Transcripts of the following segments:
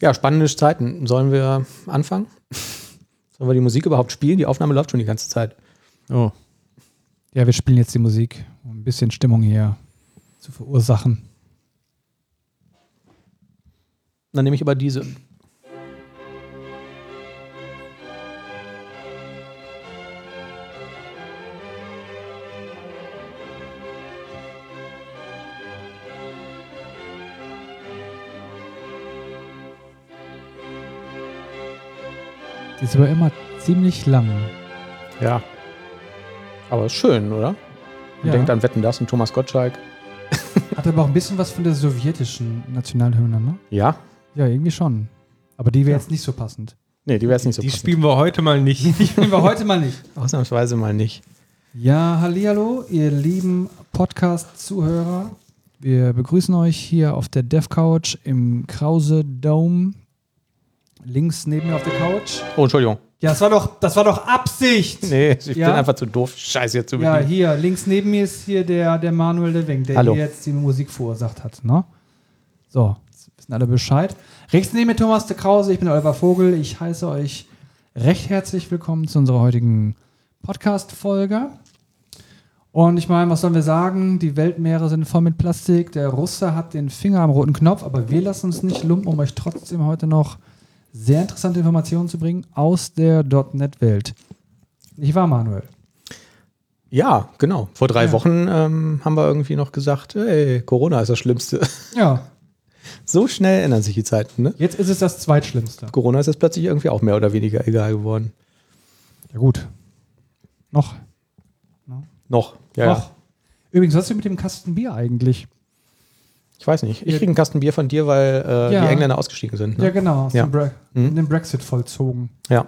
Ja, spannende Zeiten. Sollen wir anfangen? Sollen wir die Musik überhaupt spielen? Die Aufnahme läuft schon die ganze Zeit. Oh. Ja, wir spielen jetzt die Musik, um ein bisschen Stimmung hier zu verursachen. Dann nehme ich aber diese. Die ist aber immer ziemlich lang. Ja. Aber ist schön, oder? Man Ja. denkt an Wetten das und Thomas Gottschalk. Hat aber auch ein bisschen was von der sowjetischen Nationalhymne, ne? Ja? Ja, irgendwie schon. Aber die wäre jetzt nicht so passend. Nee, die wäre jetzt nicht so Die passend. spielen wir heute mal nicht. Die spielen wir heute mal nicht. Ausnahmsweise mal nicht. Ja, hallihallo, ihr lieben Podcast-Zuhörer. Wir begrüßen euch hier auf der Dev Couch im Krause Dome. Links neben mir auf der Couch. Oh, Entschuldigung. Ja, das war doch, das war doch Absicht. Nee, ich Ja? bin einfach zu doof, Scheiße jetzt zu Ja, bedienen. hier, links neben mir ist hier der, der Manuel Leving, der Hallo. hier jetzt die Musik verursacht hat. Ne? So, jetzt wissen alle Bescheid. Rechts neben mir Thomas de Krause, ich bin Oliver Vogel. Ich heiße euch recht herzlich willkommen zu unserer heutigen Podcast-Folge. Und ich meine, was sollen wir sagen? Die Weltmeere sind voll mit Plastik. Der Russe hat den Finger am roten Knopf, aber wir lassen uns nicht lumpen, um euch trotzdem heute noch sehr interessante Informationen zu bringen aus der .NET-Welt. Nicht wahr, Manuel? Ja, genau. Vor drei Ja. Wochen ähm, haben wir irgendwie noch gesagt, hey, Corona ist das Schlimmste. Ja, So schnell ändern sich die Zeiten, ne? Jetzt ist es das Zweitschlimmste. Corona ist jetzt plötzlich irgendwie auch mehr oder weniger egal geworden. Ja, gut. Noch. Noch. Ja, Noch. ja. Übrigens, was ist mit dem Kasten Bier eigentlich? Ich weiß nicht. Ich Ja. kriege einen Kasten Bier von dir, weil äh, Ja. die Engländer ausgestiegen sind. Ja, Ne? genau. Aus Ja. Dem, Bre Mhm. dem Brexit vollzogen. Ja.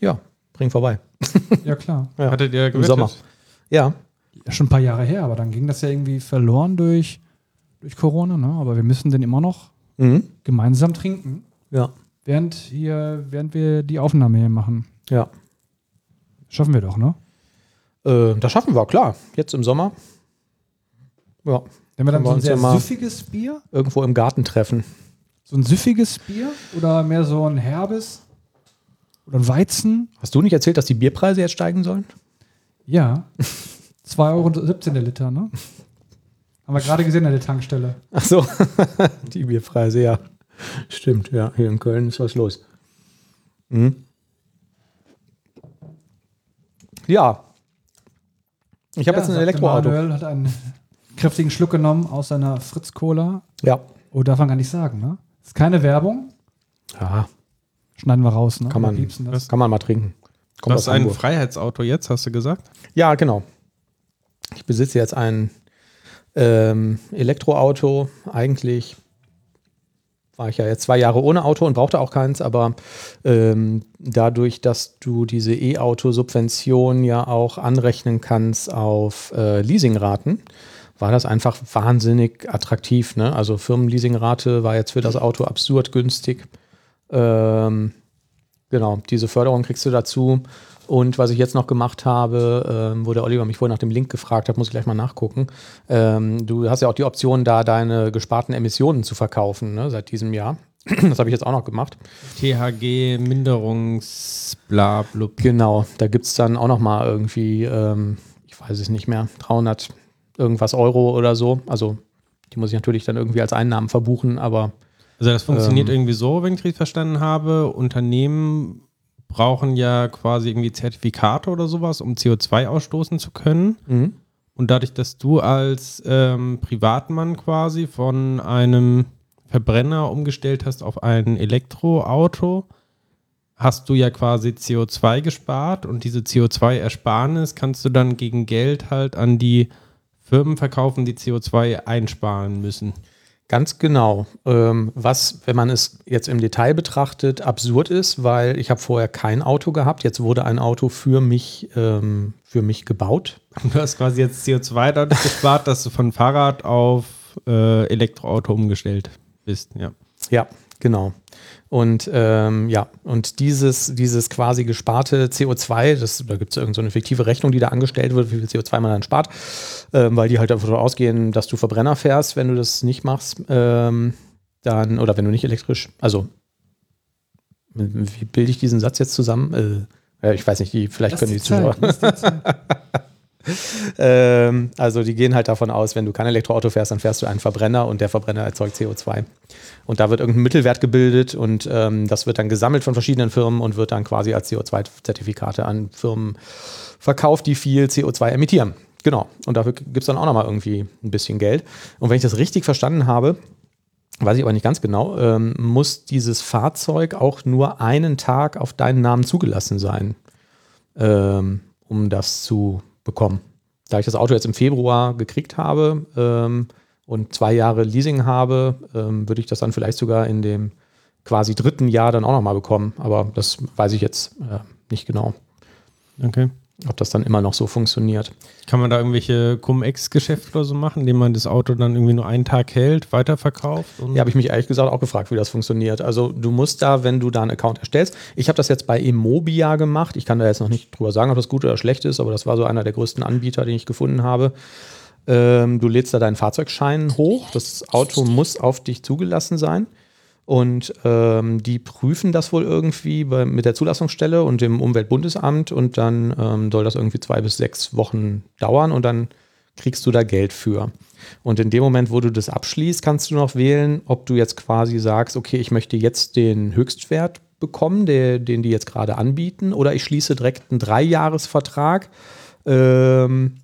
Ja, bring vorbei. Ja, klar. Ja. Hattet ihr gewettet? Sommer. Ja. Ja, schon ein paar Jahre her, aber dann ging das ja irgendwie verloren durch, durch Corona, ne? Aber wir müssen den immer noch Mhm. gemeinsam trinken, Ja. während, hier, während wir die Aufnahme hier machen. Ja. Schaffen wir doch, ne? Äh, das schaffen wir, klar. Jetzt im Sommer. Ja. Wenn wir dann so ein sehr süffiges Bier, Irgendwo im Garten treffen. so ein süffiges Bier oder mehr so ein herbes oder ein Weizen, Hast du nicht erzählt, dass die Bierpreise jetzt steigen sollen? Ja. 2,17 Euro der Liter, ne? Haben wir gerade gesehen an der Tankstelle. Ach so. die Bierpreise, ja. Stimmt, ja. Hier in Köln ist was los. Mhm. Ja. Ich habe Ja, jetzt ein Elektroauto. Manuel hat einen kräftigen Schluck genommen aus seiner Fritz Cola. Ja. Oh, darf man gar nicht sagen, ne? Ist keine Werbung. Ja, Schneiden wir raus, ne? Kann man- das? kann man mal trinken. Kommt Das ist ein. Freiheitsauto jetzt, hast du gesagt? Ja, genau. Ich besitze jetzt ein ähm, Elektroauto. Eigentlich war ich ja jetzt zwei Jahre ohne Auto und brauchte auch keins, aber ähm, dadurch, dass du diese E-Auto-Subvention ja auch anrechnen kannst auf äh, Leasingraten, war das einfach wahnsinnig attraktiv. Ne? Also Firmenleasingrate war jetzt für das Auto absurd günstig. Ähm, genau, diese Förderung kriegst du dazu. Und was ich jetzt noch gemacht habe, ähm, wo der Oliver mich vorhin nach dem Link gefragt hat, muss ich gleich mal nachgucken. Ähm, du hast ja auch die Option, da deine gesparten Emissionen zu verkaufen, ne, seit diesem Jahr. Das habe ich jetzt auch noch gemacht. THG, Minderungsblablub. Genau, da gibt es dann auch noch mal irgendwie, ähm, ich weiß es nicht mehr, 300 irgendwas Euro oder so. Also die muss ich natürlich dann irgendwie als Einnahmen verbuchen, aber Also das funktioniert Ähm. irgendwie so, wenn ich richtig verstanden habe. Unternehmen brauchen ja quasi irgendwie Zertifikate oder sowas, um CO2 ausstoßen zu können. mhm. Und dadurch, dass du als ähm, Privatmann quasi von einem Verbrenner umgestellt hast auf ein Elektroauto, hast du ja quasi CO2 gespart und diese CO2-Ersparnis kannst du dann gegen Geld halt an die Firmen verkaufen, die CO2 einsparen müssen. Ganz genau. Ähm, was, wenn man es jetzt im Detail betrachtet, absurd ist, weil ich habe vorher kein Auto gehabt. Jetzt wurde ein Auto für mich, ähm, für mich gebaut. Du hast quasi jetzt CO2 dadurch gespart, dass du von Fahrrad auf äh, Elektroauto umgestellt bist. Ja. Ja, genau. Und ähm, ja, und dieses, dieses quasi gesparte CO2, das, da gibt es irgendeine so eine fiktive Rechnung, die da angestellt wird, wie viel CO2 man dann spart, ähm, weil die halt davon ausgehen, dass du Verbrenner fährst, wenn du das nicht machst, ähm, dann, oder wenn du nicht elektrisch, also Wie bilde ich diesen Satz jetzt zusammen? Äh, ja, ich weiß nicht, die, vielleicht Das können die die Zuschauer. Ähm, also die gehen halt davon aus, wenn du kein Elektroauto fährst, dann fährst du einen Verbrenner und der Verbrenner erzeugt CO2. Und da wird irgendein Mittelwert gebildet und ähm, das wird dann gesammelt von verschiedenen Firmen und wird dann quasi als CO2-Zertifikate an Firmen verkauft, die viel CO2 emittieren. Genau. Und dafür gibt es dann auch nochmal irgendwie ein bisschen Geld. Und wenn ich das richtig verstanden habe, weiß ich aber nicht ganz genau, ähm, muss dieses Fahrzeug auch nur einen Tag auf deinen Namen zugelassen sein, ähm, um das zu bekommen. Da ich das Auto jetzt im Februar gekriegt habe ähm, und zwei Jahre Leasing habe, ähm, würde ich das dann vielleicht sogar in dem quasi dritten Jahr dann auch nochmal bekommen. Aber das weiß ich jetzt äh, nicht genau, Okay. Ob das dann immer noch so funktioniert. Kann man da irgendwelche Cum-Ex-Geschäfte oder so machen, indem man das Auto dann irgendwie nur einen Tag hält, weiterverkauft? Und Ja, habe ich mich ehrlich gesagt auch gefragt, wie das funktioniert. Also du musst da, wenn du da einen Account erstellst, ich habe das jetzt bei Immobia gemacht. Ich kann da jetzt noch nicht drüber sagen, ob das gut oder schlecht ist, aber das war so einer der größten Anbieter, den ich gefunden habe. Ähm, du lädst da deinen Fahrzeugschein hoch. Das Auto muss auf dich zugelassen sein. Und ähm, die prüfen das wohl irgendwie bei, mit der Zulassungsstelle und dem Umweltbundesamt und dann ähm, soll das irgendwie zwei bis sechs Wochen dauern und dann kriegst du da Geld für. Und in dem Moment, wo du das abschließt, kannst du noch wählen, ob du jetzt quasi sagst, okay, ich möchte jetzt den Höchstwert bekommen, der, den die jetzt gerade anbieten, oder ich schließe direkt einen Dreijahresvertrag, ähm,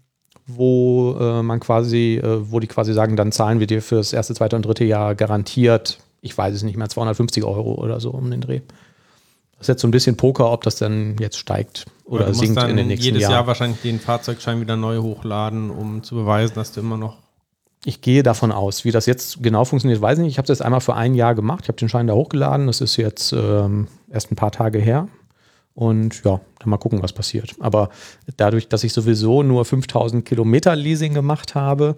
wo äh, man quasi, äh, wo die quasi sagen, dann zahlen wir dir für das erste, zweite und dritte Jahr garantiert, ich weiß es nicht mehr, 250 Euro oder so um den Dreh. Das ist jetzt so ein bisschen Poker, ob das dann jetzt steigt oder du musst sinkt dann in den nächsten jedes Jahren. Jahr wahrscheinlich den Fahrzeugschein wieder neu hochladen, um zu beweisen, dass du immer noch. Ich gehe davon aus. Wie das jetzt genau funktioniert, weiß ich nicht. Ich habe es jetzt einmal für ein Jahr gemacht. Ich habe den Schein da hochgeladen. Das ist jetzt ähm, erst ein paar Tage her. Und ja, dann mal gucken, was passiert. Aber dadurch, dass ich sowieso nur 5000 Kilometer Leasing gemacht habe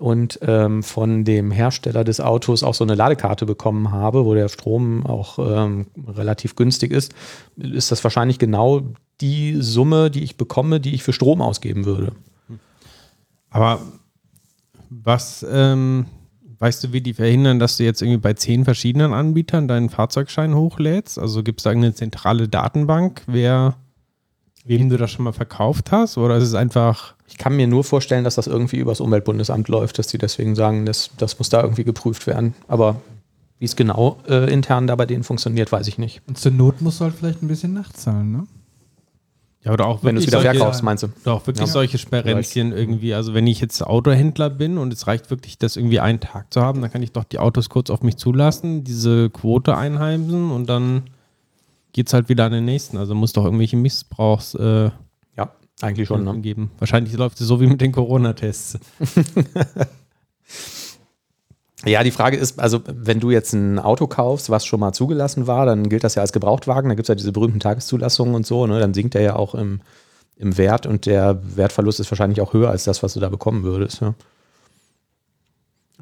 und ähm, von dem Hersteller des Autos auch so eine Ladekarte bekommen habe, wo der Strom auch ähm, relativ günstig ist, ist das wahrscheinlich genau die Summe, die ich bekomme, die ich für Strom ausgeben würde. Aber was, ähm, weißt du, wie die verhindern, dass du jetzt irgendwie bei zehn verschiedenen Anbietern deinen Fahrzeugschein hochlädst? Also gibt es da eine zentrale Datenbank, wer, wem du das schon mal verkauft hast? Oder ist es einfach, Ich kann mir nur vorstellen, dass das irgendwie übers Umweltbundesamt läuft, dass die deswegen sagen, das, das muss da irgendwie geprüft werden. Aber wie es genau äh, intern da bei denen funktioniert, weiß ich nicht. Und zur Not musst du halt vielleicht ein bisschen nachzahlen, ne? Ja, oder auch Wenn du es wieder solche- verkaufst, meinst du? Oder auch wirklich Ja. solche Sperrenzchen irgendwie. Also wenn ich jetzt Autohändler bin und es reicht wirklich, das irgendwie einen Tag zu haben, dann kann ich doch die Autos kurz auf mich zulassen, diese Quote einheimsen und dann geht es halt wieder an den nächsten. Also muss doch irgendwelche Missbrauchs äh, Ja, eigentlich schon. Ne? geben. Wahrscheinlich läuft es so wie mit den Corona-Tests. Ja, die Frage ist, also wenn du jetzt ein Auto kaufst, was schon mal zugelassen war, dann gilt das ja als Gebrauchtwagen. Da gibt es ja diese berühmten Tageszulassungen und so. Ne? Dann sinkt der ja auch im, im Wert und der Wertverlust ist wahrscheinlich auch höher als das, was du da bekommen würdest. Ja?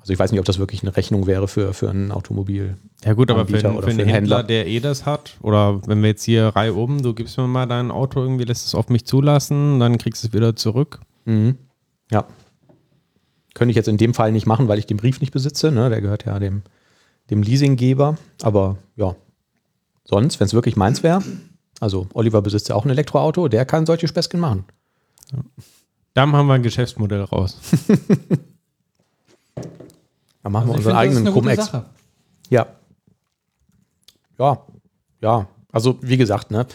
Also ich weiß nicht, ob das wirklich eine Rechnung wäre für, für ein Automobil. Ja gut, aber für, Anbieter für einen für einen Händler, Händler. der eh das hat, oder wenn wir jetzt hier Reihe oben, du gibst mir mal dein Auto irgendwie, lässt es auf mich zulassen, dann kriegst du es wieder zurück. Mhm. Ja. Könnte ich jetzt in dem Fall nicht machen, weil ich den Brief nicht besitze. Ne? Der gehört ja dem, dem Leasinggeber. Aber ja, sonst, wenn es wirklich meins wäre, also Oliver besitzt ja auch ein Elektroauto, der kann solche Späßchen machen. Da haben wir ein Geschäftsmodell raus. Dann machen Also wir unseren eigenen Cum-Ex. Ja. Ja, ja. Also wie gesagt, ne,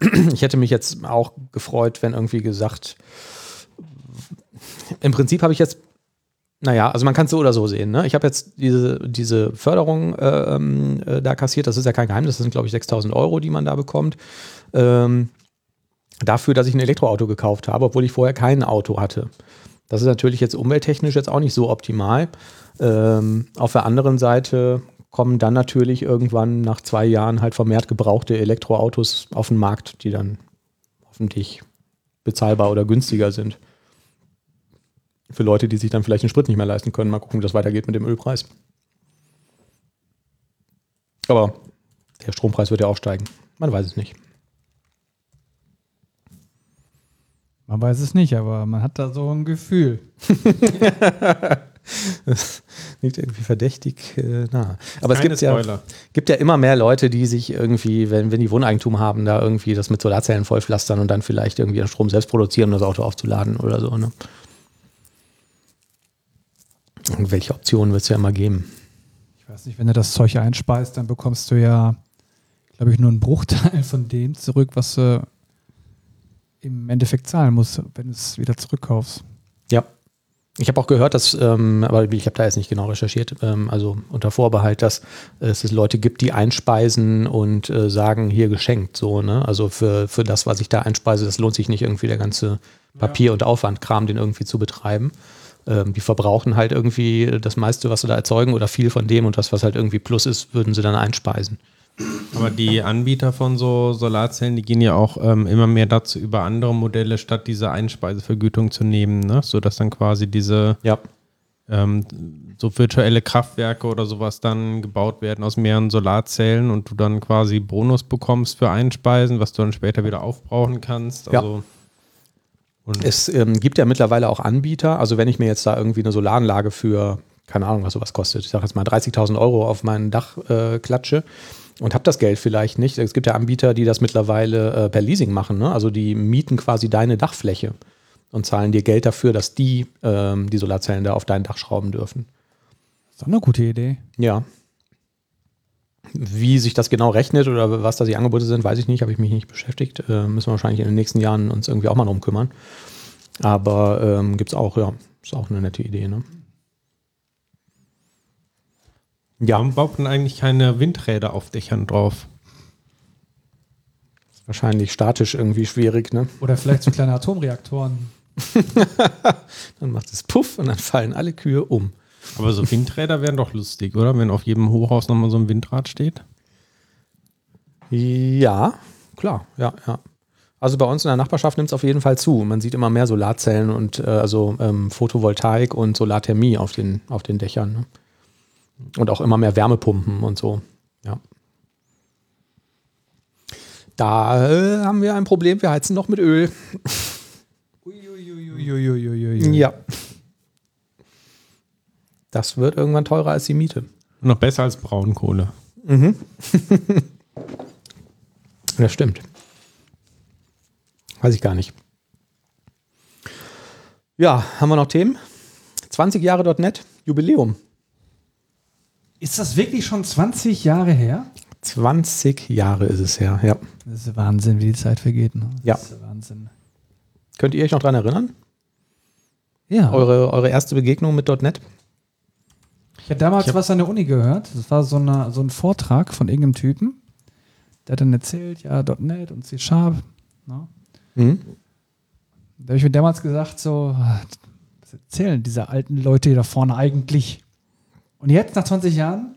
ich hätte mich jetzt auch gefreut, wenn irgendwie gesagt, im Prinzip habe ich jetzt, naja, also man kann es so oder so sehen. Ne? Ich habe jetzt diese, diese Förderung äh, ähm, äh, da kassiert, das ist ja kein Geheimnis, das sind glaube ich 6000 Euro, die man da bekommt. Ähm, dafür, dass ich ein Elektroauto gekauft habe, obwohl ich vorher kein Auto hatte. Das ist natürlich jetzt umwelttechnisch jetzt auch nicht so optimal. Ähm, auf der anderen Seite kommen dann natürlich irgendwann nach zwei Jahren halt vermehrt gebrauchte Elektroautos auf den Markt, die dann hoffentlich bezahlbar oder günstiger sind. Für Leute, die sich dann vielleicht den Sprit nicht mehr leisten können. Mal gucken, wie das weitergeht mit dem Ölpreis. Aber der Strompreis wird ja auch steigen. Man weiß es nicht. Man weiß es nicht, aber man hat da so ein Gefühl. das liegt irgendwie verdächtig äh, nah. Aber es Keine gibt ja, gibt ja immer mehr Leute, die sich irgendwie, wenn, wenn die Wohneigentum haben, da irgendwie das mit Solarzellen vollpflastern und dann vielleicht irgendwie den Strom selbst produzieren, um das Auto aufzuladen oder so. Ne? Und welche Optionen wird es ja immer geben? Ich weiß nicht, wenn du das Zeug einspeist, dann bekommst du ja, glaube ich, nur einen Bruchteil von dem zurück, was du im Endeffekt zahlen musst, wenn du es wieder zurückkaufst. Ja. Ich habe auch gehört, dass, ähm, aber ich habe da jetzt nicht genau recherchiert, ähm, also unter Vorbehalt, dass es Leute gibt, die einspeisen und äh, sagen, hier geschenkt, so, ne? Also für, für das, was ich da einspeise, das lohnt sich nicht irgendwie der ganze Papier- und Aufwandkram, den irgendwie zu betreiben. Ähm, die verbrauchen halt irgendwie das meiste, was sie da erzeugen oder viel von dem und das, was halt irgendwie Plus ist, würden sie dann einspeisen. Aber die Anbieter von so Solarzellen, die gehen ja auch ähm, immer mehr dazu über, andere Modelle statt diese Einspeisevergütung zu nehmen, ne? sodass dann quasi diese Ja. ähm, so virtuelle Kraftwerke oder sowas dann gebaut werden aus mehreren Solarzellen und du dann quasi Bonus bekommst für Einspeisen, was du dann später wieder aufbrauchen kannst. Ja. Und Es ähm, gibt ja mittlerweile auch Anbieter, also wenn ich mir jetzt da irgendwie eine Solaranlage für, keine Ahnung, was sowas kostet, ich sage jetzt mal 30.000 Euro auf mein Dach äh, klatsche und habe das Geld vielleicht nicht. Es gibt ja Anbieter, die das mittlerweile äh, per Leasing machen, ne? also die mieten quasi deine Dachfläche und zahlen dir Geld dafür, dass die ähm, die Solarzellen da auf dein Dach schrauben dürfen. Ist doch eine gute Idee. Ja. Wie sich das genau rechnet oder was da die Angebote sind, weiß ich nicht, habe ich mich nicht beschäftigt. Äh, müssen wir wahrscheinlich in den nächsten Jahren uns irgendwie auch mal drum kümmern. Aber ähm, gibt es auch, ja, ist auch eine nette Idee, ne? Ja, warum baut man eigentlich keine Windräder auf Dächern drauf? wahrscheinlich statisch irgendwie schwierig, ne? Oder vielleicht so kleine Atomreaktoren. Dann macht es Puff und dann fallen alle Kühe um. Aber so Windräder wären doch lustig, oder? Wenn auf jedem Hochhaus nochmal so ein Windrad steht. Ja, klar, ja, ja. Also bei uns in der Nachbarschaft nimmt es auf jeden Fall zu. Man sieht immer mehr Solarzellen und äh, also ähm, Photovoltaik und Solarthermie auf den, auf den Dächern. Ne? Und auch immer mehr Wärmepumpen und so. Ja. Da äh, haben wir ein Problem. Wir heizen noch mit Öl. Uiuiuiuiuiui. Ja. Das wird irgendwann teurer als die Miete. Noch besser als Braunkohle. Das stimmt. Weiß ich gar nicht. Ja, haben wir noch Themen? 20 Jahre .NET, Jubiläum. Ist das wirklich schon 20 Jahre her? 20 Jahre ist es her, ja. Das ist Wahnsinn, wie die Zeit vergeht. Ne? Ja. Das ist Wahnsinn. Könnt ihr euch noch dran erinnern? Ja. Eure, eure erste Begegnung mit .NET? Ich habe damals Ich hab- was an der Uni gehört. Das war so, eine, so ein Vortrag von irgendeinem Typen. Der hat dann erzählt, ja, .NET und C Sharp. Ne? Mhm. Da habe ich mir damals gesagt, so, was erzählen diese alten Leute hier da vorne eigentlich? Und jetzt, nach 20 Jahren,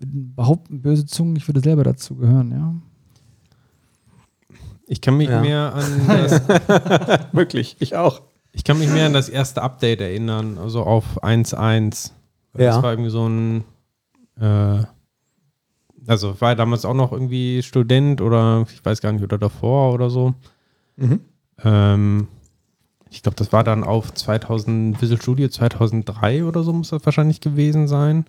behaupten böse Zungen, ich würde selber dazu gehören, ja. Ich kann mich Ja. mehr an das, Wirklich, ich auch. ich kann mich mehr an das erste Update erinnern, also auf 1.1. Ja. Das war irgendwie so ein äh, also war damals auch noch irgendwie Student oder ich weiß gar nicht, oder davor oder so. Mhm. Ähm, ich glaube, das war dann auf 2000, Visual Studio 2003 oder so muss das wahrscheinlich gewesen sein.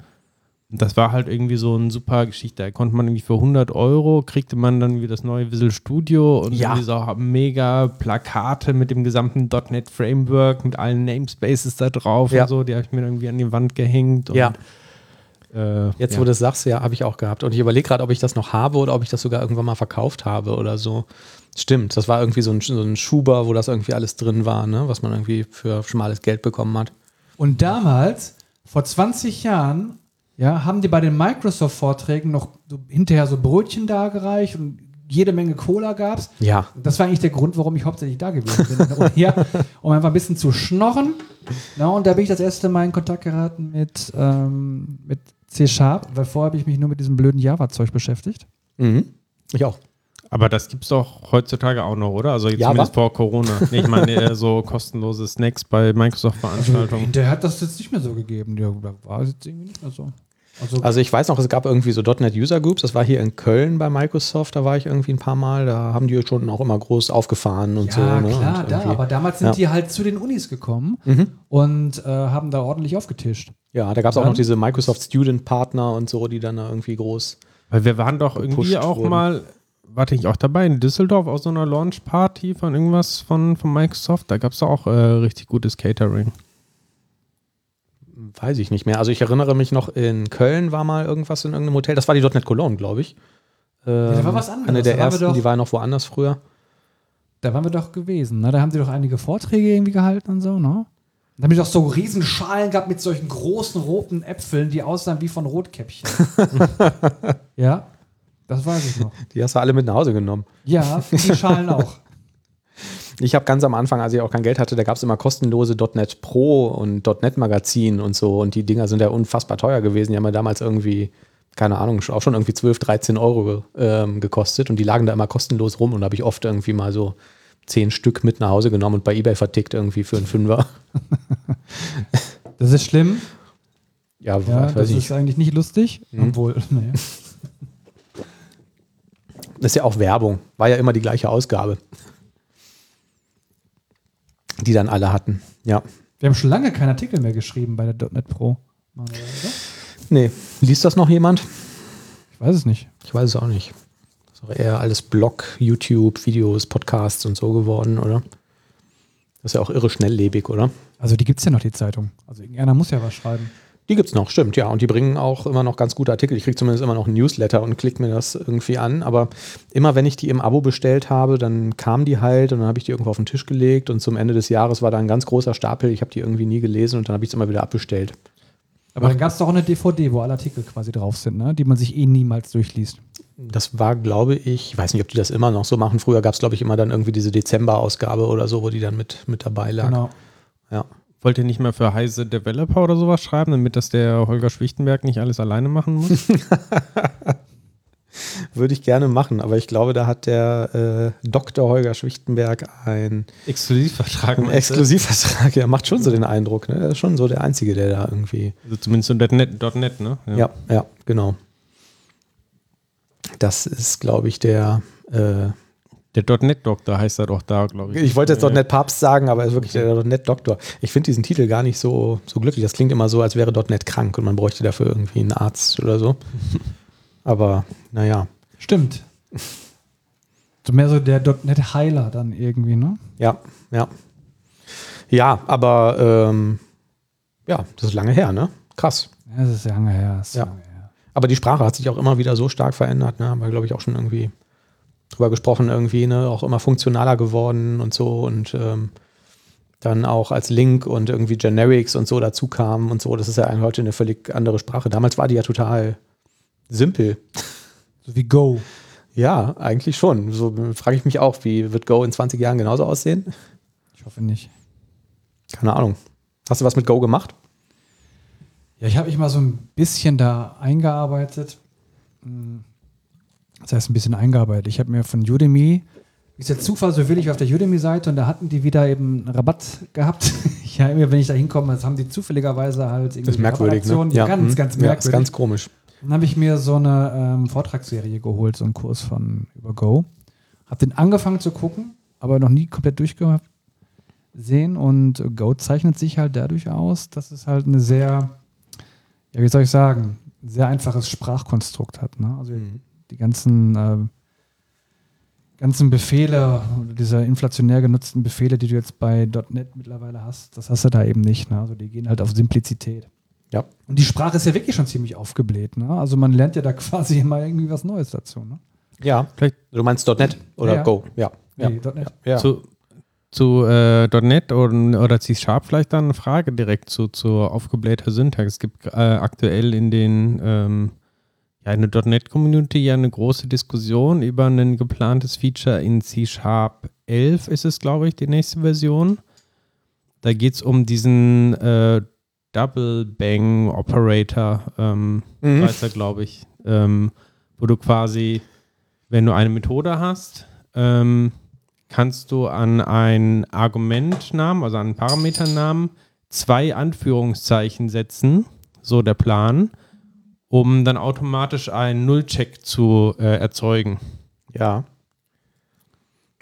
Und das war halt irgendwie so eine super Geschichte. Da konnte man irgendwie für 100 Euro, kriegte man dann wie das neue Visual Studio und Ja. so mega Plakate mit dem gesamten .NET Framework, mit allen Namespaces da drauf Ja. und so. Die habe ich mir irgendwie an die Wand gehängt. Und, Ja. äh, Jetzt, ja. wo du das sagst, ja, habe ich auch gehabt. Und ich überlege gerade, ob ich das noch habe oder ob ich das sogar irgendwann mal verkauft habe oder so. Stimmt, das war irgendwie so ein, so ein Schuber, wo das irgendwie alles drin war, ne? was man irgendwie für schmales Geld bekommen hat. Und damals, vor 20 Jahren, ja, haben die bei den Microsoft-Vorträgen noch so hinterher so Brötchen dargereicht und jede Menge Cola gab's. Ja, Das war eigentlich der Grund, warum ich hauptsächlich da gewesen bin. Ja, um einfach ein bisschen zu schnorren. Na, und da bin ich das erste Mal in Kontakt geraten mit, ähm, mit C-Sharp, weil vorher habe ich mich nur mit diesem blöden Java-Zeug beschäftigt. mhm. ich auch. Aber das gibt's doch heutzutage auch noch, oder? Also jetzt Java? zumindest vor Corona. Nee, ich meine äh, so kostenlose Snacks bei Microsoft-Veranstaltungen. Der hat das jetzt nicht mehr so gegeben. Der war jetzt irgendwie nicht mehr so. Also, Also ich weiß noch, es gab irgendwie so .NET User Groups, das war hier in Köln bei Microsoft, da war ich irgendwie ein paar Mal, da haben die schon auch immer groß aufgefahren und ja, so. Ne? klar, da. Aber damals sind Ja. die halt zu den Unis gekommen Mhm. und äh, haben da ordentlich aufgetischt. Ja, da gab es auch noch diese Microsoft Student Partner und so, die dann da irgendwie groß. Weil wir waren doch irgendwie auch wurden. mal, warte ich auch dabei, in Düsseldorf aus so einer Launch-Party von irgendwas von, von Microsoft. Da gab es auch äh, richtig gutes Catering. Weiß ich nicht mehr. Also ich erinnere mich noch, in Köln war mal irgendwas in irgendeinem Hotel. Das war die .NET Cologne, glaube ich. Ähm, da war was anderes. Eine der Da waren wir ersten, doch- die war noch woanders früher. Da waren wir doch gewesen. Ne? Da haben sie doch einige Vorträge irgendwie gehalten und so, ne? Da haben die doch so riesen Schalen gehabt mit solchen großen roten Äpfeln, die aussahen wie von Rotkäppchen. ja, das weiß ich noch. Die hast du alle mit nach Hause genommen. Ja, die Schalen auch. Ich habe ganz am Anfang, als ich auch kein Geld hatte, da gab es immer kostenlose .NET Pro und .NET Magazin und so. Und die Dinger sind ja unfassbar teuer gewesen. Die haben ja damals irgendwie, keine Ahnung, auch schon irgendwie 12, 13 Euro ähm, gekostet. Und die lagen da immer kostenlos rum. Und da habe ich oft irgendwie mal so zehn Stück mit nach Hause genommen und bei Ebay vertickt irgendwie für einen Fünfer. Das ist schlimm. Ja, Ja, das ich. ist eigentlich nicht lustig. Mhm. Obwohl, naja. Das ist ja auch Werbung. War ja immer die gleiche Ausgabe. Die dann alle hatten. Ja. Wir haben schon lange keinen Artikel mehr geschrieben bei der .NET Pro. Manuel? Nee, liest das noch jemand? Ich weiß es nicht. Ich weiß es auch nicht. Das ist auch eher alles Blog, YouTube, Videos, Podcasts und so geworden, oder? Das ist ja auch irre schnelllebig, oder? Also die gibt es ja noch, die Zeitung. Also irgendeiner muss ja was schreiben. Die gibt's noch, stimmt, ja. Und die bringen auch immer noch ganz gute Artikel. Ich kriege zumindest immer noch ein Newsletter und klicke mir das irgendwie an. Aber immer wenn ich die im Abo bestellt habe, dann kam die halt und dann habe ich die irgendwo auf den Tisch gelegt und zum Ende des Jahres war da ein ganz großer Stapel. Ich habe die irgendwie nie gelesen und dann habe ich es immer wieder abbestellt. Aber dann gab es doch auch eine DVD, wo alle Artikel quasi drauf sind, ne? die man sich eh niemals durchliest. Das war, glaube ich, ich weiß nicht, ob die das immer noch so machen. Früher gab es, glaube ich, immer dann irgendwie diese Dezember-Ausgabe oder so, wo die dann mit, mit dabei lag. Genau. Ja. Wollt ihr nicht mehr für Heise Developer oder sowas schreiben, damit das der Holger Schwichtenberg nicht alles alleine machen muss? Würde ich gerne machen, aber ich glaube, da hat der äh, Dr. Holger Schwichtenberg ein, Exklusivvertrag. einen? Exklusivvertrag. Er macht schon so den Eindruck, ne? Er ist schon so der Einzige, der da irgendwie. Also zumindest so .NET, .NET ne? Ja, ja, genau. Das ist, glaube ich, der. Äh, Der .NET-Doktor heißt er doch da, glaube ich. ich wollte jetzt .NET Papst sagen, aber er ist wirklich der .NET Doktor. Ich finde diesen Titel gar nicht so, so glücklich. Das klingt immer so, als wäre .NET krank und man bräuchte dafür irgendwie einen Arzt oder so. Aber naja, Stimmt. So mehr so der .NET Heiler dann irgendwie, ne? ja, ja. Ja, aber ähm, ja, das ist lange her, ne? Krass. Ja, das ist lange her. Das ist Ja. lange her. Aber die Sprache hat sich auch immer wieder so stark verändert, ne? Haben wir, glaube ich, auch schon irgendwie drüber gesprochen, irgendwie, ne? Auch immer funktionaler geworden und so und ähm, dann auch als Link und irgendwie Generics und so dazu kamen und so. Das ist ja heute eine völlig andere Sprache. Damals war die ja total simpel. So wie Go. Ja, eigentlich schon. So frage ich mich auch, wie wird Go in 20 Jahren genauso aussehen? Ich hoffe nicht. Keine Ahnung. Hast du was mit Go gemacht? Ja, ich habe mich mal so ein bisschen da eingearbeitet. Hm. Das heißt, ein bisschen eingearbeitet. Ich habe mir von Udemy, wie es der Zufall so will, ich auf der Udemy-Seite und da hatten die wieder eben einen Rabatt gehabt. ja, immer wenn ich da hinkomme, das haben die zufälligerweise halt irgendwie Das ist merkwürdig, ne? Ja, ganz, hm. ganz Ja, merkwürdig. ist ganz komisch. Dann habe ich mir so eine ähm, Vortragsserie geholt, so einen Kurs von über Go. Habe den angefangen zu gucken, aber noch nie komplett durchgesehen. Und Go zeichnet sich halt dadurch aus, dass es halt eine sehr, ja, wie soll ich sagen, sehr einfaches Sprachkonstrukt hat. Ne? Also die ganzen, äh, ganzen Befehle, diese inflationär genutzten Befehle, die du jetzt bei .NET mittlerweile hast, das hast du da eben nicht. Ne? Also die gehen halt auf Simplizität. Ja. Und die Sprache ist ja wirklich schon ziemlich aufgebläht. Ne? Also man lernt ja da quasi immer irgendwie was Neues dazu. Ne? Ja, Vielleicht du meinst .NET oder Ja. Go? Ja. Ja. Nee, .NET. ja. zu, zu äh, .NET oder, oder C-Sharp vielleicht dann eine Frage direkt zu, zu aufgeblähter Syntax. Es gibt äh, aktuell in den ähm, ja, in der .NET-Community ja eine große Diskussion über ein geplantes Feature in C-Sharp 11 ist es, glaube ich, die nächste Version. Da geht es um diesen äh, Double Bang Operator, ähm, Mhm. heißt er, glaube ich, ähm, wo du quasi, wenn du eine Methode hast, ähm, kannst du an einen Argumentnamen, also an einen Parameternamen, zwei Anführungszeichen setzen, so der Plan. Um dann automatisch einen Nullcheck zu äh, erzeugen. Ja.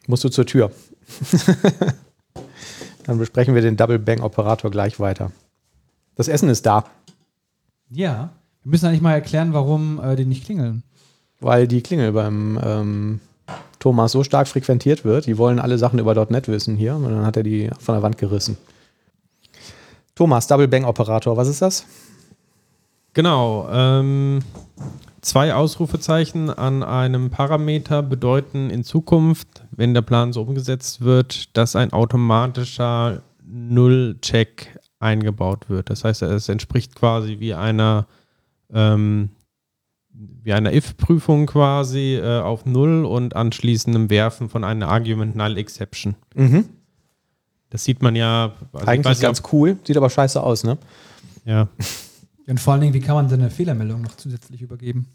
Musst du zur Tür. Dann besprechen wir den Double Bang Operator gleich weiter. Das Essen ist da, Ja. Wir müssen eigentlich mal erklären, warum äh, die nicht klingeln. weil die Klingel beim ähm, Thomas so stark frequentiert wird. Die wollen alle Sachen über .NET wissen hier und dann hat er die von der Wand gerissen. Thomas, Double Bang Operator, was ist das? Genau. Ähm, zwei Ausrufezeichen an einem Parameter bedeuten in Zukunft, wenn der Plan so umgesetzt wird, dass ein automatischer Null-Check eingebaut wird. Das heißt, es entspricht quasi wie einer ähm, wie einer if-Prüfung quasi äh, auf Null und anschließendem Werfen von einer Argument Null Exception. Mhm. Das sieht man ja. also ich Eigentlich ganz cool, sieht aber scheiße aus, ne? ob- Ja, Und vor allen Dingen, wie kann man denn eine Fehlermeldung noch zusätzlich übergeben?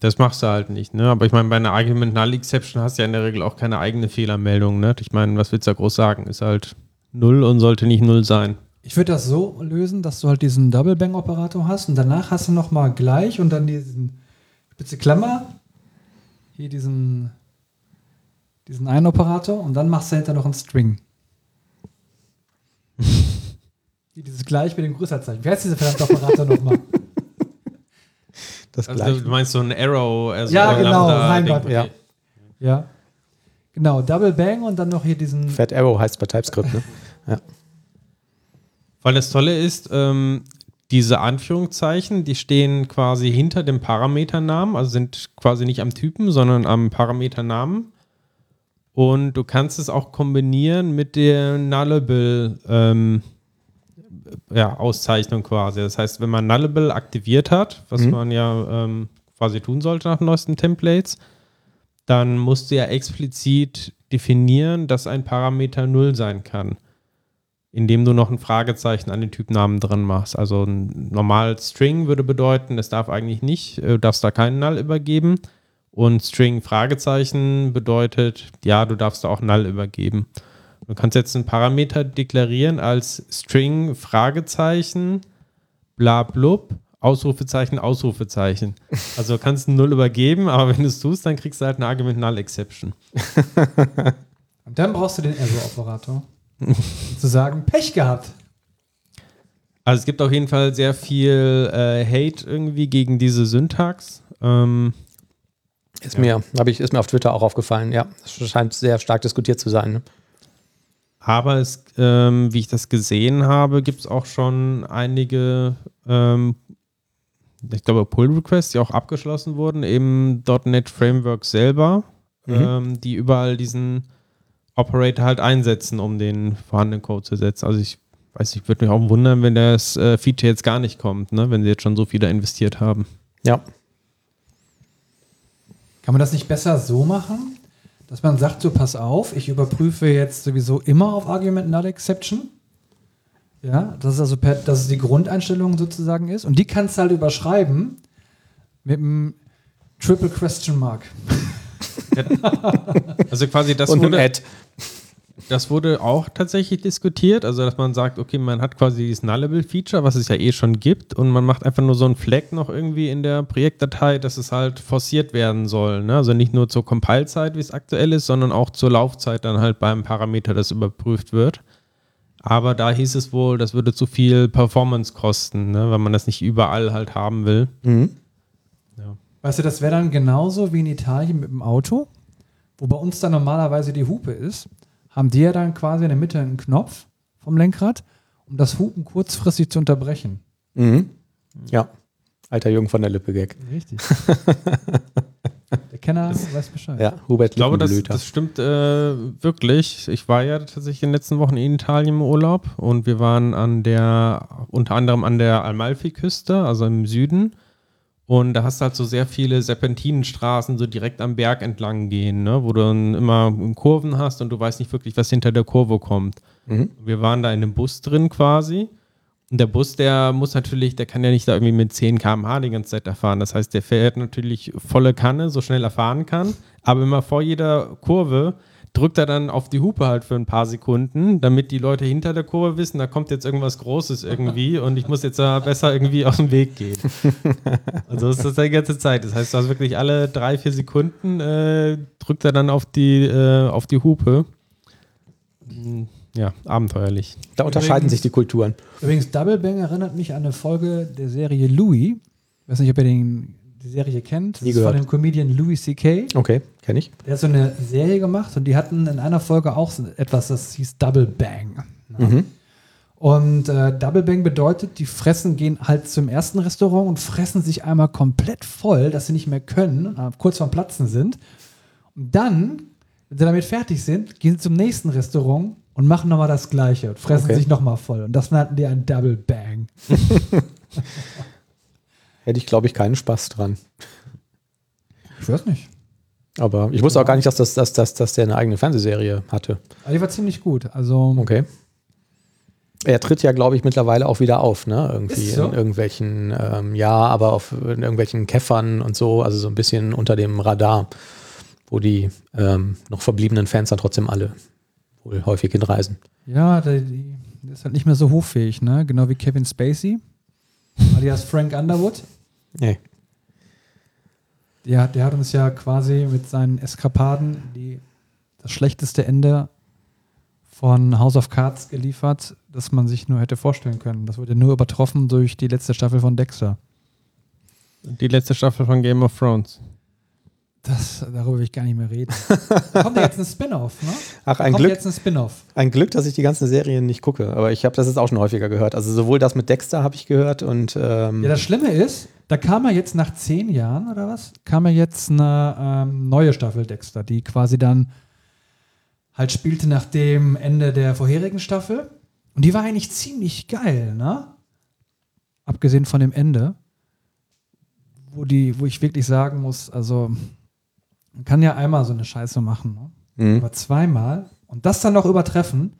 das machst du halt nicht, ne? Aber ich meine, bei einer Argument Null Exception hast du ja in der Regel auch keine eigene Fehlermeldung, ne? Ich meine, was willst du da groß sagen? Ist halt Null und sollte nicht Null sein. Ich würde das so lösen, dass du halt diesen Double Bang Operator hast und danach hast du noch mal gleich und dann diesen spitze Klammer, hier diesen diesen einen Operator und dann machst du hinter noch einen String. Hier dieses gleich mit dem Größerzeichen. Wie heißt dieser verdammte Operator nochmal? Das Also gleiche. du meinst so ein Arrow, also Ja, ein genau, Ding. Gott. Ja. Ja. Genau, Double Bang und dann noch hier diesen. Fat Arrow heißt bei TypeScript, ne? Weil das Tolle ist, ähm, diese Anführungszeichen, die stehen quasi hinter dem Parameternamen, also sind quasi nicht am Typen, sondern am Parameternamen. Und du kannst es auch kombinieren mit der Nullable ähm, ja, Auszeichnung quasi. Das heißt, wenn man Nullable aktiviert hat, was Mhm. man ja ähm, quasi tun sollte nach neuesten Templates, dann musst du ja explizit definieren, dass ein Parameter Null sein kann indem du noch ein Fragezeichen an den Typnamen dran machst. Also ein normal String würde bedeuten, es darf eigentlich nicht, äh, du darfst da keinen Null übergeben. Und String Fragezeichen bedeutet, ja, du darfst da auch Null übergeben. Du kannst jetzt einen Parameter deklarieren als String Fragezeichen bla blub Ausrufezeichen Ausrufezeichen. Also du kannst einen Null übergeben, aber wenn du es tust, dann kriegst du halt eine Argument Null Exception. Und dann brauchst du den Error-Operator. um zu sagen, Pech gehabt. Also es gibt auf jeden Fall sehr viel äh, Hate irgendwie gegen diese Syntax. Ähm, Ist Ja. mir, habe ich, ist mir auf Twitter auch aufgefallen, ja. Das scheint sehr stark diskutiert zu sein. Ne? Aber es, ähm, wie ich das gesehen habe, gibt es auch schon einige, ähm, ich glaube, Pull-Requests, die auch abgeschlossen wurden im .NET Framework selber, Mhm. ähm, die überall diesen Operator halt einsetzen, um den vorhandenen Code zu setzen. Also ich weiß nicht, würde mich auch wundern, wenn das äh, Feature jetzt gar nicht kommt, ne? wenn sie jetzt schon so viel da investiert haben. Ja. Kann man das nicht besser so machen, dass man sagt, so pass auf, ich überprüfe jetzt sowieso immer auf Argument Null Exception. Ja, das ist also per, dass es die Grundeinstellung sozusagen ist. Und die kannst du halt überschreiben mit einem Triple Question Mark. Also quasi das Und ein wurde, Ad. Das wurde auch tatsächlich diskutiert, also dass man sagt, okay, man hat quasi dieses Nullable-Feature, was es ja eh schon gibt, und man macht einfach nur so einen Flag noch irgendwie in der Projektdatei, dass es halt forciert werden soll. Ne? Also nicht nur zur Compile-Zeit, wie es aktuell ist, sondern auch zur Laufzeit dann halt beim Parameter, das überprüft wird. Aber da hieß es wohl, das würde zu viel Performance kosten, ne? weil man das nicht überall halt haben will. Mhm. Weißt du, das wäre dann genauso wie in Italien mit dem Auto, wo bei uns dann normalerweise die Hupe ist, haben die ja dann quasi in der Mitte einen Knopf vom Lenkrad, um das Hupen kurzfristig zu unterbrechen. Mhm. Ja. Alter Jürgen von der Lippe-Gag. Richtig. der Kenner weiß Bescheid. Ja, Hubert Ich glaube, das, das stimmt äh, wirklich. Ich war ja tatsächlich in den letzten Wochen in Italien im Urlaub und wir waren an der, unter anderem an der Amalfi-Küste, also im Süden. Und da hast du halt so sehr viele Serpentinenstraßen so direkt am Berg entlang gehen, ne? wo du dann immer Kurven hast und du weißt nicht wirklich, was hinter der Kurve kommt. Mhm. Wir waren da in einem Bus drin quasi. Und der Bus, der muss natürlich, der kann ja nicht da irgendwie mit 10 km/h die ganze Zeit erfahren. Das heißt, der fährt natürlich volle Kanne, so schnell er fahren kann. Aber immer vor jeder Kurve drückt er dann auf die Hupe halt für ein paar Sekunden, damit die Leute hinter der Kurve wissen, da kommt jetzt irgendwas Großes irgendwie und ich muss jetzt da besser irgendwie aus dem Weg gehen. Also ist das die ganze Zeit. Das heißt, du hast wirklich alle drei, vier Sekunden äh, drückt er dann auf die, äh, auf die Hupe. Hm, Ja, abenteuerlich. Da unterscheiden Übrigens- sich die Kulturen. Übrigens, Double Bang erinnert mich an eine Folge der Serie Louis. Ich weiß nicht, ob ihr den, die Serie kennt. Nie ist von gehört. dem Comedian Louis C.K. Okay, kenne ich. Der hat so eine Serie gemacht und die hatten in einer Folge auch etwas, das hieß Double Bang. Mhm. Und äh, Double Bang bedeutet, die fressen, gehen halt zum ersten Restaurant und fressen sich einmal komplett voll, dass sie nicht mehr können, äh, kurz vorm Platzen sind. Und dann, wenn sie damit fertig sind, gehen sie zum nächsten Restaurant und machen nochmal das Gleiche und fressen Okay. sich nochmal voll. Und das nannten die ein Double Bang. Hätte ich, glaube ich, keinen Spaß dran. Ich weiß nicht. Aber ich wusste auch gar nicht, dass, das, dass, dass, dass der eine eigene Fernsehserie hatte. Aber die war ziemlich gut. Also, Okay. Er tritt ja, glaube ich, mittlerweile auch wieder auf, ne? Irgendwie so? in irgendwelchen, ähm, ja, aber auf in irgendwelchen Käffern und so, also so ein bisschen unter dem Radar, wo die ähm, noch verbliebenen Fans dann trotzdem alle wohl häufig hinreisen. ja, der, der ist halt nicht mehr so hochfähig, ne? Genau wie Kevin Spacey, alias Frank Underwood. Nee. Der, der hat uns ja quasi mit seinen Eskapaden die, das schlechteste Ende von House of Cards geliefert, das man sich nur hätte vorstellen können. Das wurde nur übertroffen durch die letzte Staffel von Dexter. Die letzte Staffel von Game of Thrones. Das, darüber will ich gar nicht mehr reden. Da kommt ja jetzt ein Spin-off, ne? Ach, ein kommt Glück, jetzt ein Spin-off. ein Glück, dass ich die ganzen Serien nicht gucke. Aber ich habe das jetzt auch schon häufiger gehört. Also sowohl das mit Dexter habe ich gehört und ähm, Ja, das Schlimme ist, da kam ja jetzt nach zehn Jahren oder was, kam ja jetzt eine ähm, neue Staffel Dexter, die quasi dann halt spielte nach dem Ende der vorherigen Staffel. Und die war eigentlich ziemlich geil, ne? Abgesehen von dem Ende, wo, die, wo ich wirklich sagen muss, also man kann ja einmal so eine Scheiße machen, ne? Mhm. aber zweimal und das dann noch übertreffen,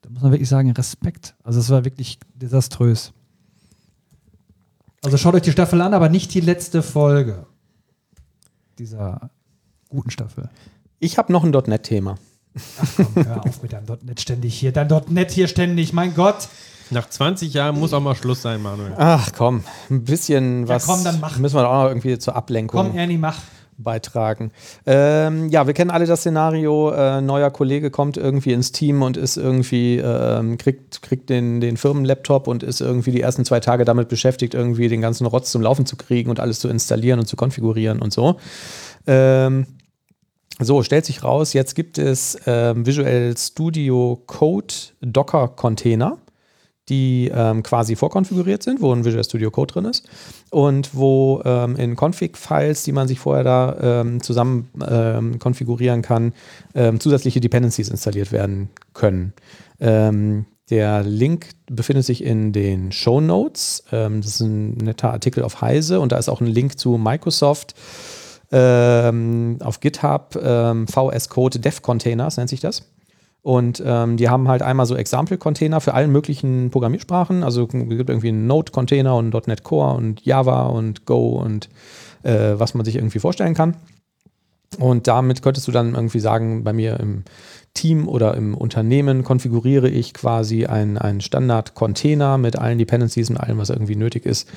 da muss man wirklich sagen, Respekt. Also es war wirklich desaströs. Also schaut euch die Staffel an, aber nicht die letzte Folge dieser guten Staffel. ich habe noch ein .NET-Thema. Ach komm, hör auf mit deinem .NET ständig hier, dein .NET hier ständig, mein Gott. Nach 20 Jahren muss auch mal Schluss sein, Manuel. Ach komm, ein bisschen was komm, dann mach. müssen wir auch noch irgendwie zur Ablenkung Komm, Ernie, mach. Beitragen. Ähm, ja, wir kennen alle das Szenario, äh, neuer Kollege kommt irgendwie ins Team und ist irgendwie, ähm, kriegt, kriegt den, den Firmenlaptop und ist irgendwie die ersten zwei Tage damit beschäftigt, irgendwie den ganzen Rotz zum Laufen zu kriegen und alles zu installieren und zu konfigurieren und so. Ähm, so, stellt sich raus, jetzt gibt es ähm, Visual Studio Code Docker Container, die ähm, quasi vorkonfiguriert sind, wo ein Visual Studio Code drin ist und wo ähm, in Config-Files, die man sich vorher da ähm, zusammen ähm, konfigurieren kann, ähm, zusätzliche Dependencies installiert werden können. Ähm, der Link befindet sich in den Show Notes. Das ist ein netter Artikel auf Heise und da ist auch ein Link zu Microsoft auf GitHub, VS Code Dev Containers nennt sich das. Und ähm, die haben halt einmal so Example-Container für allen möglichen Programmiersprachen. Also es gibt irgendwie einen Node-Container und .NET Core und Java und Go und äh, was man sich irgendwie vorstellen kann. Und damit könntest du dann irgendwie sagen, bei mir im Team oder im Unternehmen konfiguriere ich quasi einen, Standard-Container mit allen Dependencies und allem, was irgendwie nötig ist,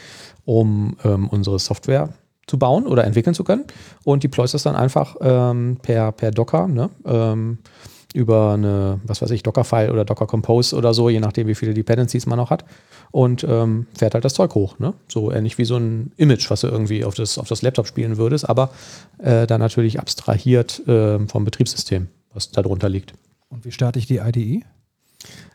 um ähm, unsere Software zu bauen oder entwickeln zu können. Und deployst das dann einfach ähm, per, per Docker, ne? Über eine, was weiß ich, Docker-File oder Docker Compose oder so, je nachdem, wie viele Dependencies man noch hat. Und ähm, fährt halt das Zeug hoch. Ne? So ähnlich wie so ein Image, was du irgendwie auf das, auf das Laptop spielen würdest, aber äh, dann natürlich abstrahiert äh, vom Betriebssystem, was da drunter liegt. Und wie starte ich die IDE?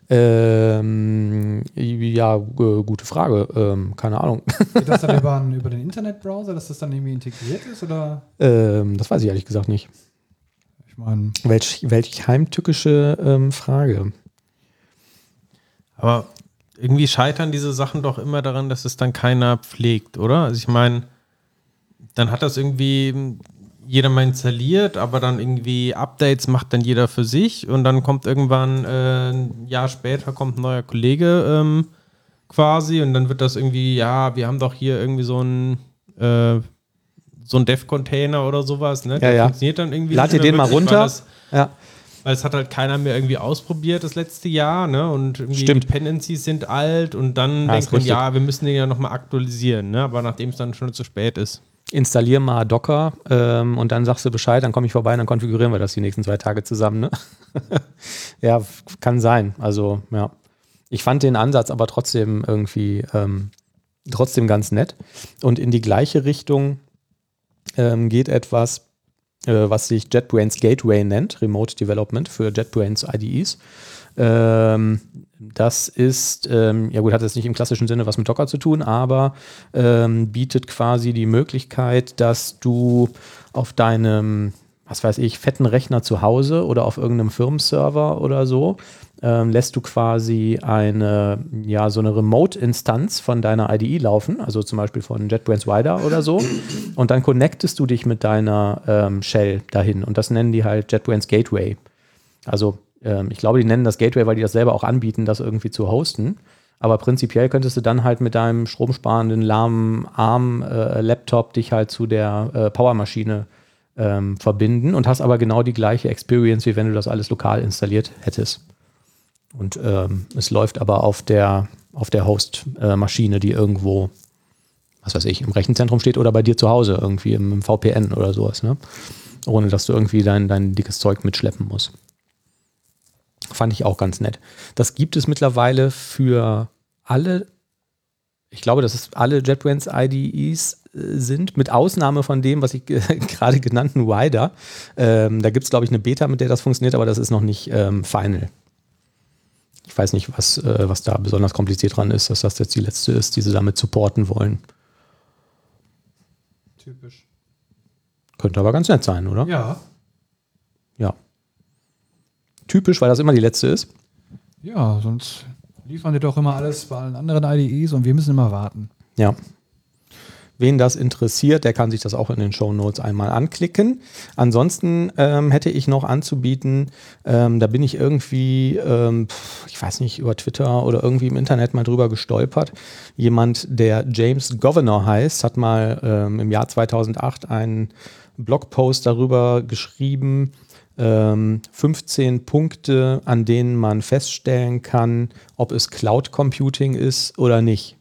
Ähm, ja, gute Frage. Ähm, keine Ahnung. Geht das dann über, einen- über den Internetbrowser, dass das dann irgendwie integriert ist? Oder? ähm, das weiß ich ehrlich gesagt nicht. Meine, Welch, welch heimtückische ähm, Frage. Aber irgendwie scheitern diese Sachen doch immer daran, dass es dann keiner pflegt, oder? Also ich meine, dann hat das irgendwie jeder mal installiert, aber dann irgendwie Updates macht dann jeder für sich und dann kommt irgendwann äh, ein Jahr später kommt ein neuer Kollege ähm, quasi und dann wird das irgendwie, ja, wir haben doch hier irgendwie so ein äh, so ein Dev-Container oder sowas, ne? Ja, ja. funktioniert dann irgendwie. Lad dir den mal runter. Das, Ja. Weil es hat halt keiner mehr irgendwie ausprobiert das letzte Jahr, ne? Und irgendwie Stimmt. Dependencies sind alt und dann Ja, denkt man, ja, wir müssen den ja nochmal aktualisieren, ne? Aber nachdem es dann schon zu spät ist. installier mal Docker ähm, und dann sagst du Bescheid, dann komme ich vorbei und dann konfigurieren wir das die nächsten zwei Tage zusammen. Ne? ja, kann sein. Also, ja. Ich fand den Ansatz aber trotzdem irgendwie ähm, trotzdem ganz nett. Und in die gleiche Richtung ähm, geht etwas, äh, was sich JetBrains Gateway nennt, Remote Development für JetBrains IDEs. Ähm, das ist, ähm, ja gut, hat jetzt nicht im klassischen Sinne was mit Docker zu tun, aber ähm, bietet quasi die Möglichkeit, dass du auf deinem, was weiß ich, fetten Rechner zu Hause oder auf irgendeinem Firmenserver oder so, ähm, lässt du quasi eine, ja, so eine Remote-Instanz von deiner IDE laufen, also zum Beispiel von JetBrains Rider oder so, und dann connectest du dich mit deiner ähm, Shell dahin und das nennen die halt JetBrains Gateway. Also ähm, ich glaube, die nennen das Gateway, weil die das selber auch anbieten, das irgendwie zu hosten. Aber prinzipiell könntest du dann halt mit deinem stromsparenden, lahmen ARM-Laptop dich halt zu der äh, Powermaschine ähm, verbinden und hast aber genau die gleiche Experience, wie wenn du das alles lokal installiert hättest. Und ähm, es läuft aber auf der, auf der Host-Maschine, die irgendwo, was weiß ich, im Rechenzentrum steht oder bei dir zu Hause, irgendwie im, im VPN oder sowas, ne? Ohne dass du irgendwie dein, dein dickes Zeug mitschleppen musst. Fand ich auch ganz nett. Das gibt es mittlerweile für alle, ich glaube, dass es alle JetBrains IDEs äh, sind, mit Ausnahme von dem, was ich ge- gerade genannten Wider. Ähm, da gibt es, glaube ich, eine Beta, mit der das funktioniert, aber das ist noch nicht ähm, final. Ich weiß nicht, was, äh, was da besonders kompliziert dran ist, dass das jetzt die letzte ist, die sie damit supporten wollen. Typisch. Könnte aber ganz nett sein, oder? Ja. Ja. Typisch, weil das immer die letzte ist. Ja, sonst liefern die doch immer alles bei allen anderen IDEs und wir müssen immer warten. Ja. Wen das interessiert, der kann sich das auch in den Show Notes einmal anklicken. Ansonsten ähm, hätte ich noch anzubieten, ähm, da bin ich irgendwie, ähm, ich weiß nicht, über Twitter oder irgendwie im Internet mal drüber gestolpert. Jemand, der James Governor heißt, hat mal ähm, im Jahr 2008 einen Blogpost darüber geschrieben, ähm, 15 Punkte, an denen man feststellen kann, ob es Cloud Computing ist oder nicht.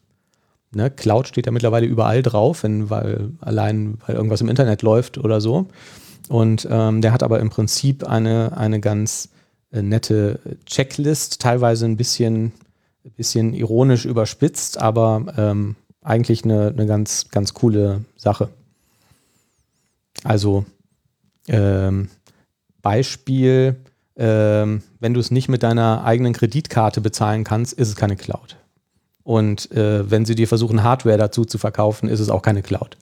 Ne, Cloud steht ja mittlerweile überall drauf, wenn, weil allein weil irgendwas im Internet läuft oder so. Und ähm, der hat aber im Prinzip eine, eine ganz äh, nette Checklist, teilweise ein bisschen, bisschen ironisch überspitzt, aber ähm, eigentlich eine, eine ganz, ganz coole Sache. Also ähm, Beispiel, ähm, wenn du es nicht mit deiner eigenen Kreditkarte bezahlen kannst, ist es keine Cloud. Und äh, wenn sie dir versuchen, Hardware dazu zu verkaufen, ist es auch keine Cloud.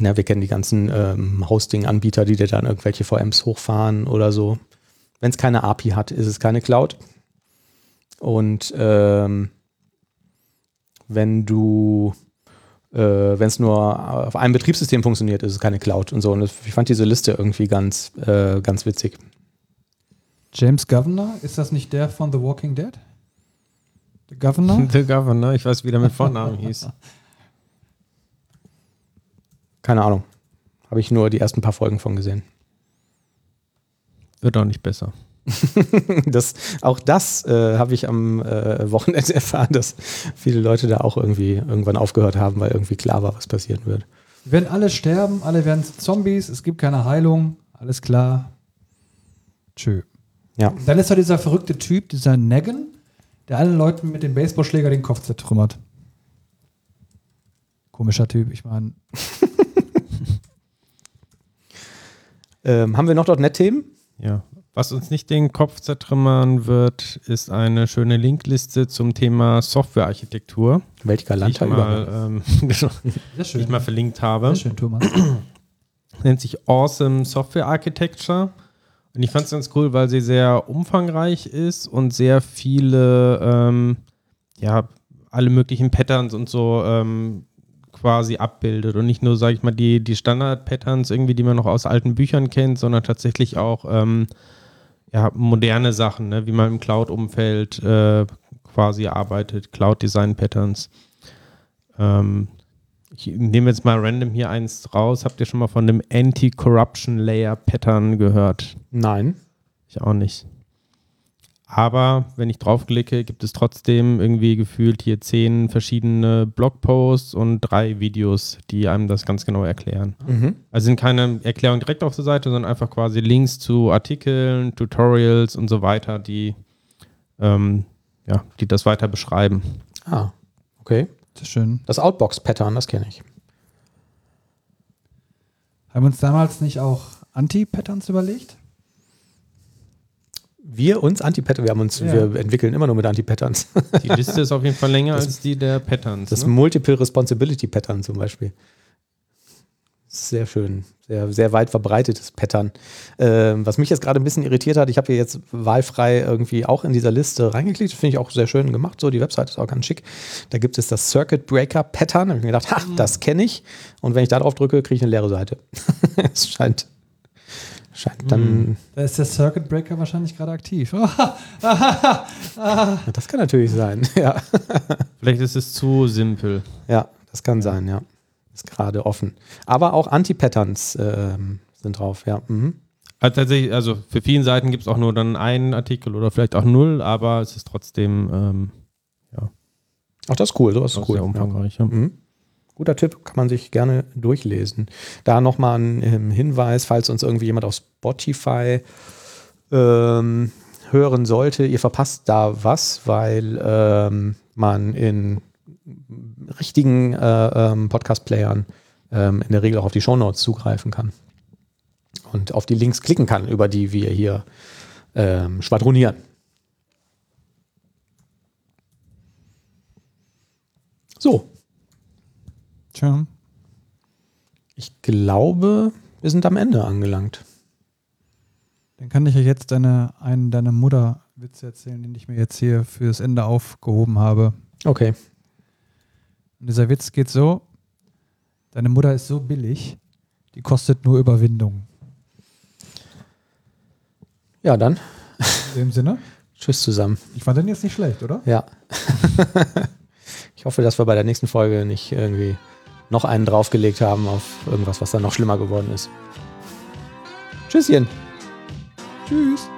Na, wir kennen die ganzen ähm, Hosting-Anbieter, die dir dann irgendwelche VMs hochfahren oder so. Wenn es keine API hat, ist es keine Cloud. Und ähm, wenn du, äh, wenn es nur auf einem Betriebssystem funktioniert, ist es keine Cloud und so. Und ich fand diese Liste irgendwie ganz, äh, ganz witzig. James Governor, ist das nicht der von The Walking Dead? The Governor? The Governor, ich weiß, wie der mit Vornamen hieß. Keine Ahnung. Habe ich nur die ersten paar Folgen von gesehen. Wird auch nicht besser. Das, auch das äh, habe ich am äh, Wochenende erfahren, dass viele Leute da auch irgendwie irgendwann aufgehört haben, weil irgendwie klar war, was passieren wird. Wir werden alle sterben, alle werden Zombies, es gibt keine Heilung, alles klar. Tschö. Ja. Dann ist da dieser verrückte Typ, dieser Negan, der allen Leuten mit dem Baseballschläger den Kopf zertrümmert. Komischer Typ, ich meine. Ähm, haben wir noch dort Net-Themen? Ja. Was uns nicht den Kopf zertrümmern wird, ist eine schöne Linkliste zum Thema Softwarearchitektur, Welch die ich galanter mal, ähm, die ich mal verlinkt habe. Sehr schön, Thomas. nennt sich Awesome Software Architecture. Und ich fand es ganz cool, weil sie sehr umfangreich ist und sehr viele, ähm, ja, alle möglichen Patterns und so ähm, quasi abbildet. Und nicht nur, sage ich mal, die, die Standard-Patterns irgendwie, die man noch aus alten Büchern kennt, sondern tatsächlich auch ähm, ja, moderne Sachen, ne? wie man im Cloud-Umfeld äh, quasi arbeitet, Cloud-Design-Patterns. Ähm, Ich nehme jetzt mal random hier eins raus. Habt ihr schon mal von dem Anti-Corruption Layer Pattern gehört? Nein. Ich auch nicht. Aber wenn ich draufklicke, gibt es trotzdem irgendwie gefühlt hier zehn verschiedene Blogposts und drei Videos, die einem das ganz genau erklären. Mhm. Also sind keine Erklärungen direkt auf der Seite, sondern einfach quasi Links zu Artikeln, Tutorials und so weiter, die, ähm, ja, die das weiter beschreiben. Ah, okay. Das ist schön. Das Outbox-Pattern, das kenne ich. Haben wir uns damals nicht auch Anti-Patterns überlegt? Wir uns Anti-Pattern, wir haben uns, Ja. wir entwickeln immer nur mit Anti-Patterns. Die Liste ist auf jeden Fall länger als die der Patterns. Das ne? Multiple Responsibility Pattern zum Beispiel. Sehr schön, sehr, sehr weit verbreitetes Pattern. Ähm, was mich jetzt gerade ein bisschen irritiert hat, ich habe hier jetzt wahlfrei irgendwie auch in dieser Liste reingeklickt. Das finde ich auch sehr schön gemacht. So, die Website ist auch ganz schick. Da gibt es das Circuit Breaker Pattern. Da habe ich mir gedacht, ha, das kenne ich. Und wenn ich da drauf drücke, kriege ich eine leere Seite. Es scheint, scheint dann. Da ist der Circuit Breaker wahrscheinlich gerade aktiv. Das kann natürlich sein. Ja, Vielleicht ist es zu simpel. ja das kann sein, ja. Ist gerade offen. Aber auch Anti-Patterns ähm, sind drauf, ja. Mhm. Also tatsächlich, also für vielen Seiten gibt es auch nur dann einen Artikel oder vielleicht auch null, aber es ist trotzdem ähm, Ach, das ist cool, sowas ist cool. sehr Ja. umfangreich. Ja. Mhm. Guter Tipp, kann man sich gerne durchlesen. Da nochmal ein ähm, Hinweis, falls uns irgendwie jemand auf Spotify ähm, hören sollte, ihr verpasst da was, weil ähm, man in richtigen äh, ähm, Podcast-Playern ähm, in der Regel auch auf die Shownotes zugreifen kann und auf die Links klicken kann, über die wir hier ähm, schwadronieren. So, Tja. Ich glaube, wir sind am Ende angelangt. Dann kann ich ja jetzt deine, einen deiner Mutterwitze erzählen, den ich mir jetzt hier fürs Ende aufgehoben habe. Okay. Und dieser Witz geht so: Deine Mutter ist so billig, die kostet nur Überwindung. Ja, dann. In dem Sinne, Tschüss zusammen. ich fand den jetzt nicht schlecht, oder? Ja. ich hoffe, dass wir bei der nächsten Folge nicht irgendwie noch einen draufgelegt haben auf irgendwas, was dann noch schlimmer geworden ist. Tschüsschen. Tschüss.